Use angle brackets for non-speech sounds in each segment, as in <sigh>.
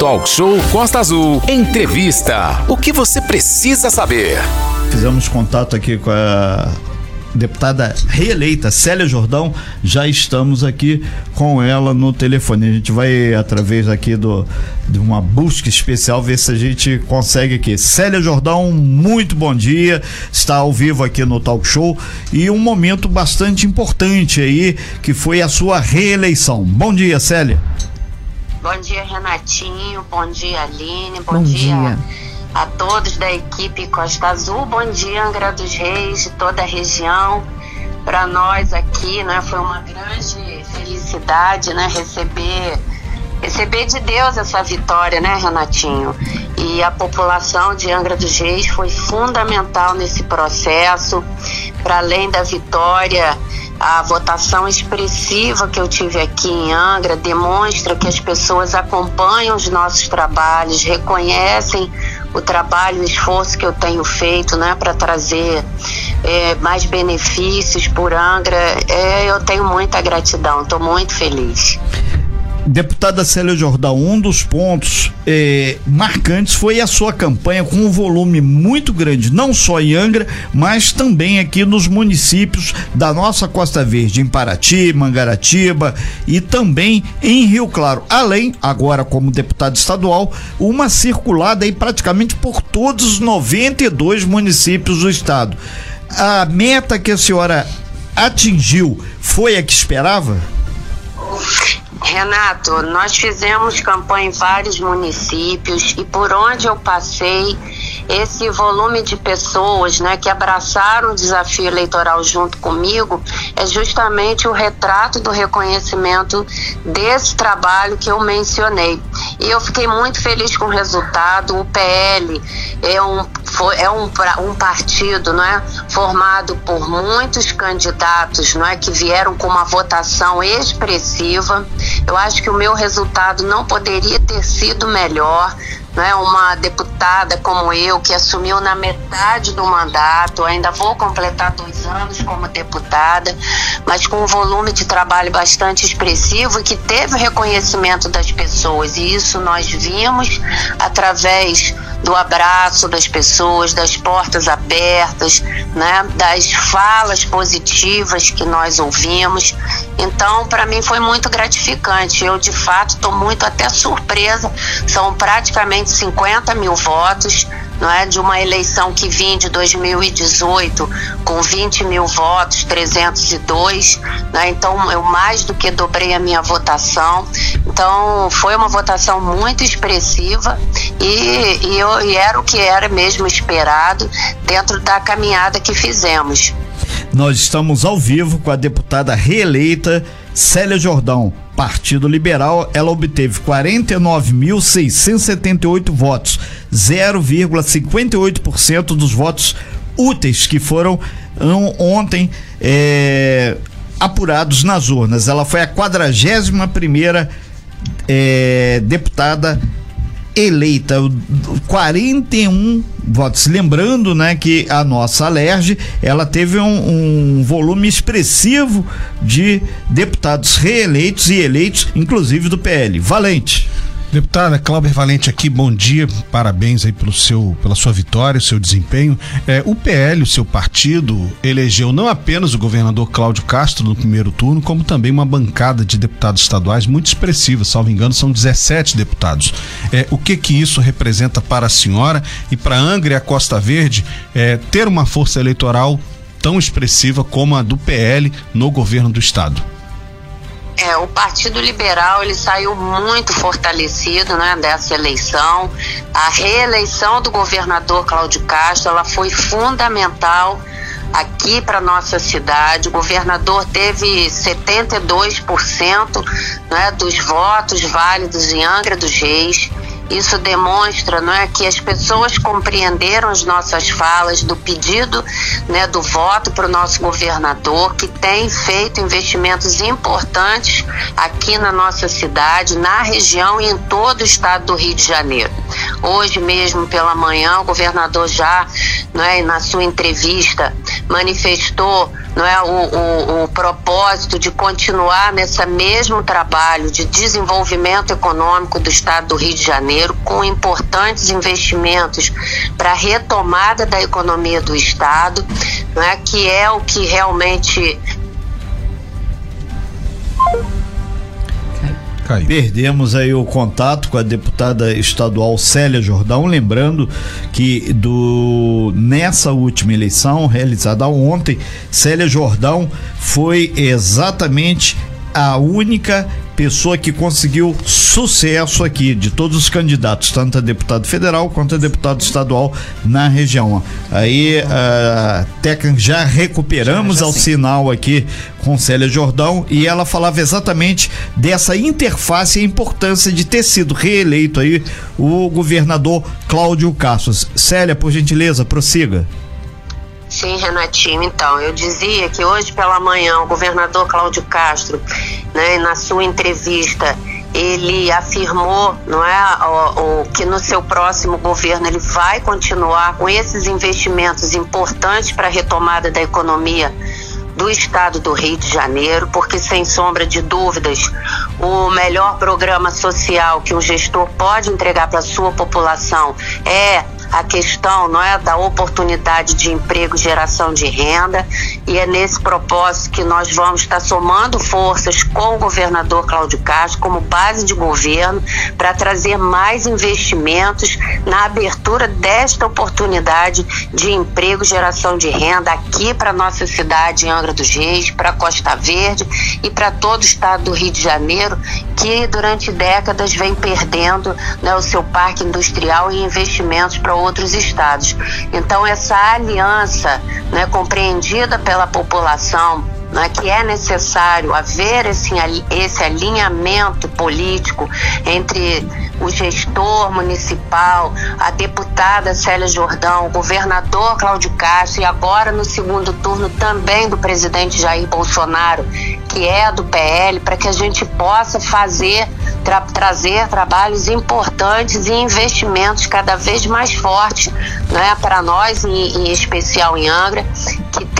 Talk Show Costa Azul. Entrevista. O que você precisa saber? Fizemos contato aqui com a deputada reeleita Célia Jordão, já estamos aqui com ela no telefone. A gente vai, através aqui do, de uma busca especial, ver se a gente consegue aqui. Célia Jordão, muito bom dia, está ao vivo aqui no Talk Show e um momento bastante importante aí, que foi a sua reeleição. Bom dia, Célia. Bom dia, Renatinho. Bom dia, Aline. Bom, bom dia. dia a todos da equipe Costa Azul. Bom dia, Angra dos Reis, de toda a região. Para nós aqui, né, foi uma grande felicidade, né, receber receber de Deus essa vitória, né, Renatinho? E a população de Angra dos Reis foi fundamental nesse processo. Para além da vitória, a votação expressiva que eu tive aqui em Angra demonstra que as pessoas acompanham os nossos trabalhos, reconhecem o trabalho, o esforço que eu tenho feito, né, para trazer é, mais benefícios por Angra. É, eu tenho muita gratidão, estou muito feliz. Deputada Célia Jordão, um dos pontos eh, marcantes foi a sua campanha com um volume muito grande, não só em Angra, mas também aqui nos municípios da nossa Costa Verde, em Paraty, Mangaratiba e também em Rio Claro. Além, agora como deputado estadual, uma circulada aí praticamente por todos os 92 municípios do estado. A meta que a senhora atingiu foi a que esperava? Renato, nós fizemos campanha em vários municípios e por onde eu passei, esse volume de pessoas né, que abraçaram o desafio eleitoral junto comigo é justamente o retrato do reconhecimento desse trabalho que eu mencionei. E eu fiquei muito feliz com o resultado. O PL é um, é um, um partido não é, formado por muitos candidatos não é, que vieram com uma votação expressiva. Eu acho que o meu resultado não poderia ter sido melhor né, uma deputada como eu, que assumiu na metade do mandato, ainda vou completar dois anos como deputada, mas com um volume de trabalho bastante expressivo e que teve reconhecimento das pessoas, e isso nós vimos através do abraço das pessoas, das portas abertas, né, das falas positivas que nós ouvimos. Então, para mim foi muito gratificante. Eu, de fato, estou muito até surpresa. São praticamente 50 mil votos não é, de uma eleição que vinha de 2018 com 20 mil votos, 302, né, então eu mais do que dobrei a minha votação. Então foi uma votação muito expressiva e, e, eu, e era o que era mesmo esperado dentro da caminhada que fizemos. Nós estamos ao vivo com a deputada reeleita Célia Jordão, Partido Liberal, ela obteve 49.678 votos, 0,58% dos votos úteis que foram ontem é, apurados nas urnas. Ela foi a 41 primeira é, deputada eleita 41 votos. Lembrando, né, que a nossa Alerj, ela teve um, um, volume expressivo de deputados reeleitos e eleitos, inclusive do PL. Valente. Deputada Cláudia Valente aqui, bom dia, parabéns aí pelo seu, pela sua vitória, seu desempenho. É, o PL, o seu partido, elegeu não apenas o governador Cláudio Castro no primeiro turno, como também uma bancada de deputados estaduais muito expressiva, salvo engano, são 17 deputados. É, o que que isso representa para a senhora e para Angra e a Costa Verde é, ter uma força eleitoral tão expressiva como a do PL no governo do estado? É, o Partido Liberal ele saiu muito fortalecido né, dessa eleição. A reeleição do governador Cláudio Castro ela foi fundamental aqui para nossa cidade. O governador teve 72% né, dos votos válidos em Angra dos Reis. Isso demonstra não é, que as pessoas compreenderam as nossas falas do pedido né, do voto para o nosso governador, que tem feito investimentos importantes aqui na nossa cidade, na região e em todo o estado do Rio de Janeiro. Hoje mesmo pela manhã, o governador já, não é, na sua entrevista, manifestou não é, o, o, o propósito de continuar nesse mesmo trabalho de desenvolvimento econômico do Estado do Rio de Janeiro, com importantes investimentos para a retomada da economia do Estado, não é, que é o que realmente Caiu. Perdemos aí o contato com a deputada estadual Célia Jordão, lembrando que do nessa última eleição realizada ontem, Célia Jordão foi exatamente a única pessoa que conseguiu sucesso aqui de todos os candidatos, tanto a deputado federal quanto a deputado estadual na região. Aí, uh, técnica, já recuperamos já, já ao sim. sinal aqui com Célia Jordão e ela falava exatamente dessa interface e a importância de ter sido reeleito aí o governador Cláudio Castro. Célia, por gentileza, prossiga. Sim, Renatinho. Então, eu dizia que hoje pela manhã o governador Cláudio Castro, né, na sua entrevista, ele afirmou, não é, o, o, que no seu próximo governo ele vai continuar com esses investimentos importantes para a retomada da economia do estado do Rio de Janeiro, porque sem sombra de dúvidas, o melhor programa social que um gestor pode entregar para a sua população é a questão não é da oportunidade de emprego, geração de renda, e é nesse propósito que nós vamos estar somando forças com o governador Cláudio Castro como base de governo para trazer mais investimentos na abertura desta oportunidade de emprego, geração de renda aqui para nossa cidade Angra dos Reis, para Costa Verde e para todo o estado do Rio de Janeiro, que durante décadas vem perdendo né, o seu parque industrial e investimentos para outros estados. Então, essa aliança né, compreendida pela população né, que é necessário haver esse, esse alinhamento político entre o gestor municipal, a deputada Célia Jordão, o governador Cláudio Castro e agora no segundo turno também do presidente Jair Bolsonaro, que é do PL, para que a gente possa fazer, tra trazer trabalhos importantes e investimentos cada vez mais fortes né, para nós, em, em especial em Angra,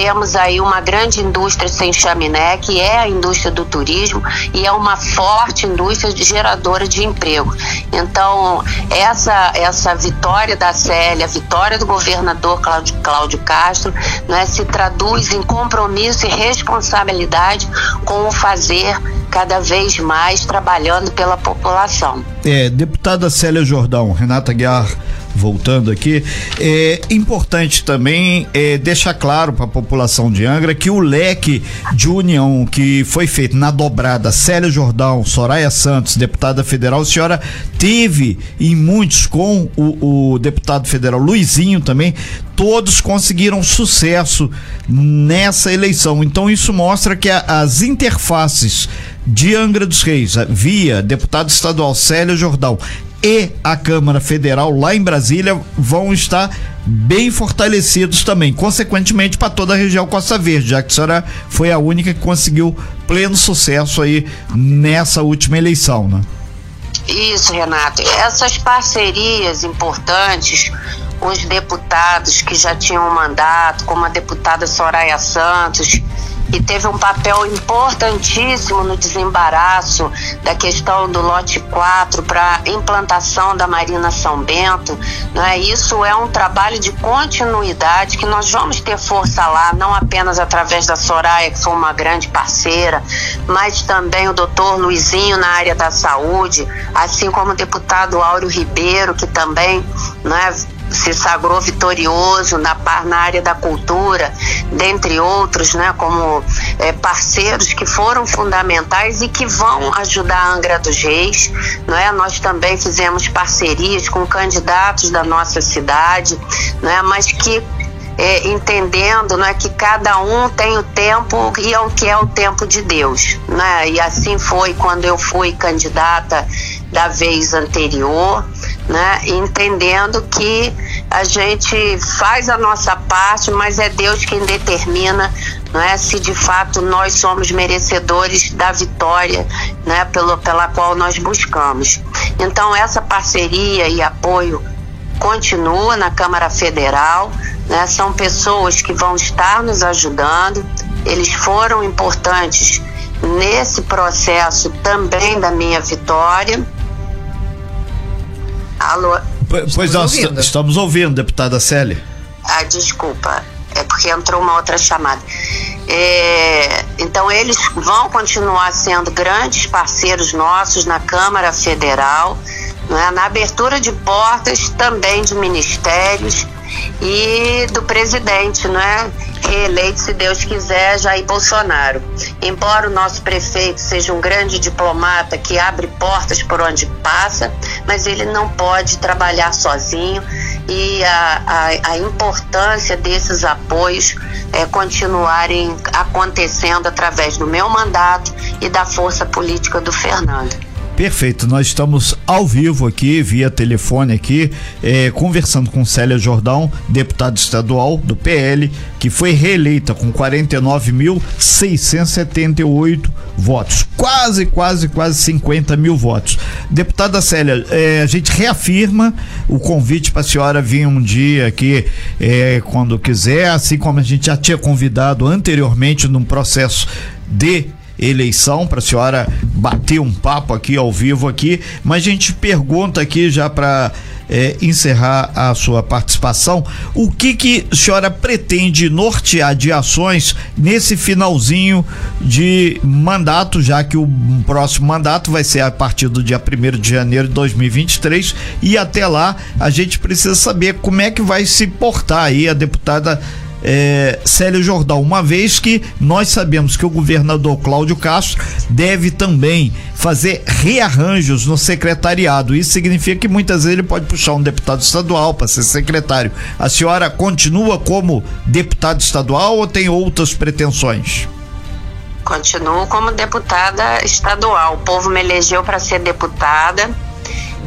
temos aí uma grande indústria sem chaminé, que é a indústria do turismo e é uma forte indústria geradora de emprego. Então, essa, essa vitória da Célia, a vitória do governador Cláudio, Cláudio Castro, né, se traduz em compromisso e responsabilidade com o fazer cada vez mais trabalhando pela população. É, deputada Célia Jordão, Renata Guiar voltando aqui, é importante também é, deixar claro para a população de Angra que o leque de união que foi feito na dobrada Célia Jordão, Soraya Santos, deputada federal, a senhora teve em muitos com o, o deputado federal Luizinho também, todos conseguiram sucesso nessa eleição. Então isso mostra que a, as interfaces de Angra dos Reis, via deputado estadual Célia Jordão e a Câmara Federal lá em Brasília vão estar bem fortalecidos também, consequentemente para toda a região Costa Verde, já que a senhora foi a única que conseguiu pleno sucesso aí nessa última eleição, né? Isso, Renato. Essas parcerias importantes os deputados que já tinham mandato, como a deputada Soraya Santos, e teve um papel importantíssimo no desembaraço da questão do lote 4 para implantação da Marina São Bento. Né? Isso é um trabalho de continuidade que nós vamos ter força lá, não apenas através da Soraya, que foi uma grande parceira, mas também o doutor Luizinho na área da saúde, assim como o deputado Áureo Ribeiro, que também né, se sagrou vitorioso na, na área da cultura, dentre outros, né, como é, parceiros que foram fundamentais e que vão ajudar a Angra dos Reis. Né? Nós também fizemos parcerias com candidatos da nossa cidade, né, mas que é, entendendo né, que cada um tem o tempo e é o que é o tempo de Deus. Né? E assim foi quando eu fui candidata da vez anterior né? Entendendo que a gente faz a nossa parte, mas é Deus quem determina, não é? Se de fato nós somos merecedores da vitória, né? Pelo, pela qual nós buscamos. Então essa parceria e apoio continua na Câmara Federal, né? São pessoas que vão estar nos ajudando, eles foram importantes nesse processo também da minha vitória. Alô? Pois estamos nós ouvindo. estamos ouvindo, deputada Célia. Ah, desculpa, é porque entrou uma outra chamada. É, então, eles vão continuar sendo grandes parceiros nossos na Câmara Federal, né, na abertura de portas também de ministérios e do presidente, né? Reeleito, se Deus quiser, Jair Bolsonaro. Embora o nosso prefeito seja um grande diplomata que abre portas por onde passa, mas ele não pode trabalhar sozinho e a, a, a importância desses apoios é, continuarem acontecendo através do meu mandato e da força política do Fernando. Perfeito, nós estamos ao vivo aqui, via telefone aqui, é, conversando com Célia Jordão, deputada estadual do PL, que foi reeleita com 49.678 votos. Quase, quase, quase 50 mil votos. Deputada Célia, é, a gente reafirma o convite para a senhora vir um dia aqui é, quando quiser, assim como a gente já tinha convidado anteriormente num processo de eleição para a senhora bater um papo aqui ao vivo aqui, mas a gente pergunta aqui já para é, encerrar a sua participação, o que que a senhora pretende nortear de ações nesse finalzinho de mandato, já que o próximo mandato vai ser a partir do dia 1 de janeiro de 2023 e até lá a gente precisa saber como é que vai se portar aí a deputada é, Célio Jordão, uma vez que nós sabemos que o governador Cláudio Castro deve também fazer rearranjos no secretariado. Isso significa que muitas vezes ele pode puxar um deputado estadual para ser secretário. A senhora continua como deputado estadual ou tem outras pretensões? Continuo como deputada estadual. O povo me elegeu para ser deputada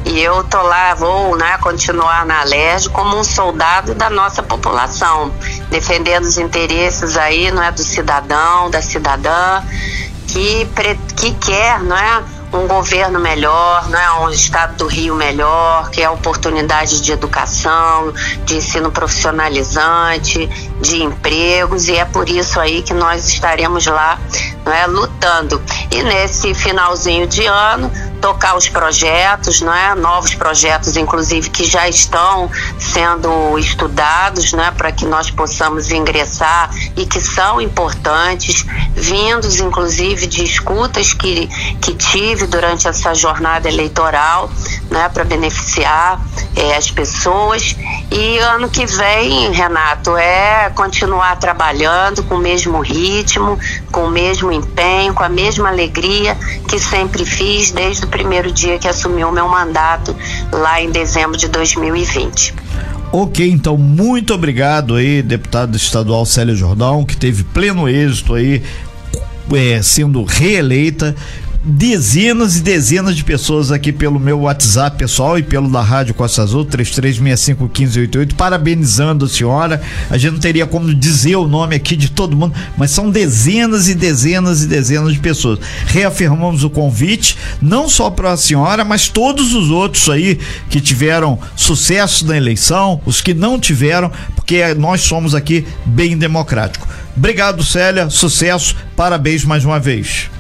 e eu tô lá, vou né, continuar na Alerj como um soldado da nossa população, defendendo os interesses aí, não é, do cidadão, da cidadã, que, que quer, não é, um governo melhor, não é um estado do Rio melhor, que é oportunidade de educação, de ensino profissionalizante, de empregos e é por isso aí que nós estaremos lá, não é, lutando. E nesse finalzinho de ano, tocar os projetos, não é? Novos projetos, inclusive, que já estão sendo estudados, né? Para que nós possamos ingressar e que são importantes, vindos, inclusive, de escutas que, que tive durante essa jornada eleitoral, né? Para beneficiar é, as pessoas. E ano que vem, Renato, é continuar trabalhando com o mesmo ritmo, com o mesmo empenho, com a mesma alegria que sempre fiz desde o primeiro dia que assumiu o meu mandato lá em dezembro de 2020. Ok, então muito obrigado aí, deputado estadual Célia Jordão, que teve pleno êxito aí, é, sendo reeleita dezenas e dezenas de pessoas aqui pelo meu WhatsApp pessoal e pelo da Rádio Costa Azul, 33651588, parabenizando a senhora. A gente não teria como dizer o nome aqui de todo mundo, mas são dezenas e dezenas e dezenas de pessoas. Reafirmamos o convite, não só para a senhora, mas todos os outros aí que tiveram sucesso na eleição, os que não tiveram, porque nós somos aqui bem democrático. Obrigado, Célia, sucesso, parabéns mais uma vez.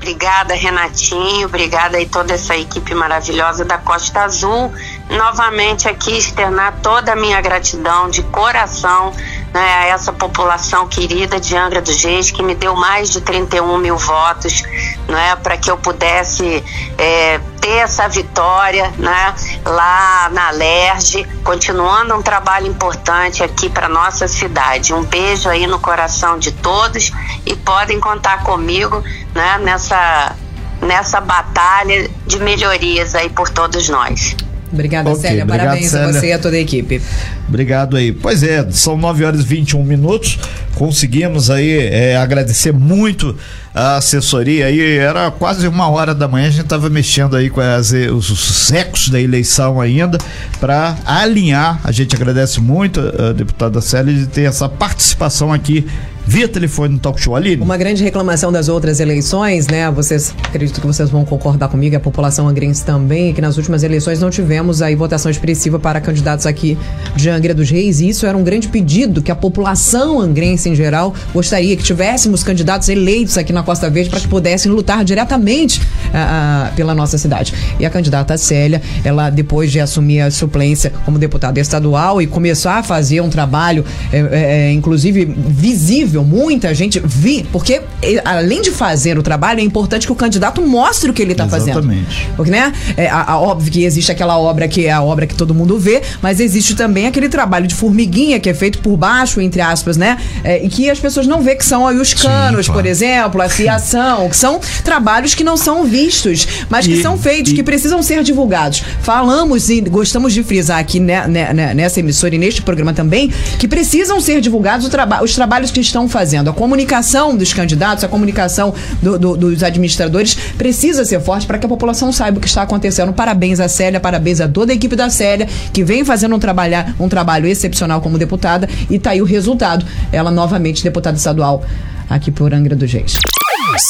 Obrigada, Renatinho. Obrigada aí toda essa equipe maravilhosa da Costa Azul. Novamente aqui externar toda a minha gratidão de coração né, a essa população querida de Angra dos Reis que me deu mais de 31 mil votos né, para que eu pudesse é, ter essa vitória né, lá na Lerge, continuando um trabalho importante aqui para nossa cidade. Um beijo aí no coração de todos e podem contar comigo né, nessa, nessa batalha de melhorias aí por todos nós. Obrigada, okay, Célia. Obrigado, Parabéns Célia. a você e a toda a equipe. Obrigado aí. Pois é, são 9 horas e 21 minutos. Conseguimos aí é, agradecer muito a assessoria aí. Era quase uma hora da manhã, a gente estava mexendo aí com as, os, os ecos da eleição ainda para alinhar. A gente agradece muito a, a deputada Célia de ter essa participação aqui via telefone no Talk Show ali. Uma grande reclamação das outras eleições, né? Vocês, acredito que vocês vão concordar comigo, a população angrense também, que nas últimas eleições não tivemos aí votação expressiva para candidatos aqui de Angra dos Reis, e isso era um grande pedido que a população angrense em geral gostaria que tivéssemos candidatos eleitos aqui na Costa Verde para que pudessem lutar diretamente uh, pela nossa cidade. E a candidata Célia, ela depois de assumir a suplência como deputada estadual e começar a fazer um trabalho, é, é, inclusive visível, muita gente vi, porque além de fazer o trabalho, é importante que o candidato mostre o que ele está fazendo. Exatamente. Porque, né? É, a, a, óbvio que existe aquela obra que é a obra que todo mundo vê, mas existe também aquele trabalho de formiguinha que é feito por baixo, entre aspas, né? É, e que as pessoas não vê que são aí os canos, Sim, claro. por exemplo, a <laughs> fiação, que são trabalhos que não são vistos, mas que são feitos, e... que precisam ser divulgados. Falamos e gostamos de frisar aqui né, né, né, nessa emissora e neste programa também que precisam ser divulgados traba os trabalhos que estão fazendo. A comunicação dos candidatos, a comunicação do, do, dos administradores precisa ser forte para que a população saiba o que está acontecendo. Parabéns à Célia, parabéns a toda a equipe da Célia, que vem fazendo um, trabalhar, um trabalho excepcional como deputada e está aí o resultado. Ela novamente deputada estadual aqui por Angra dos Reis.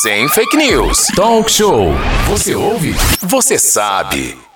Sem fake news. Talk show. Você ouve? Você sabe.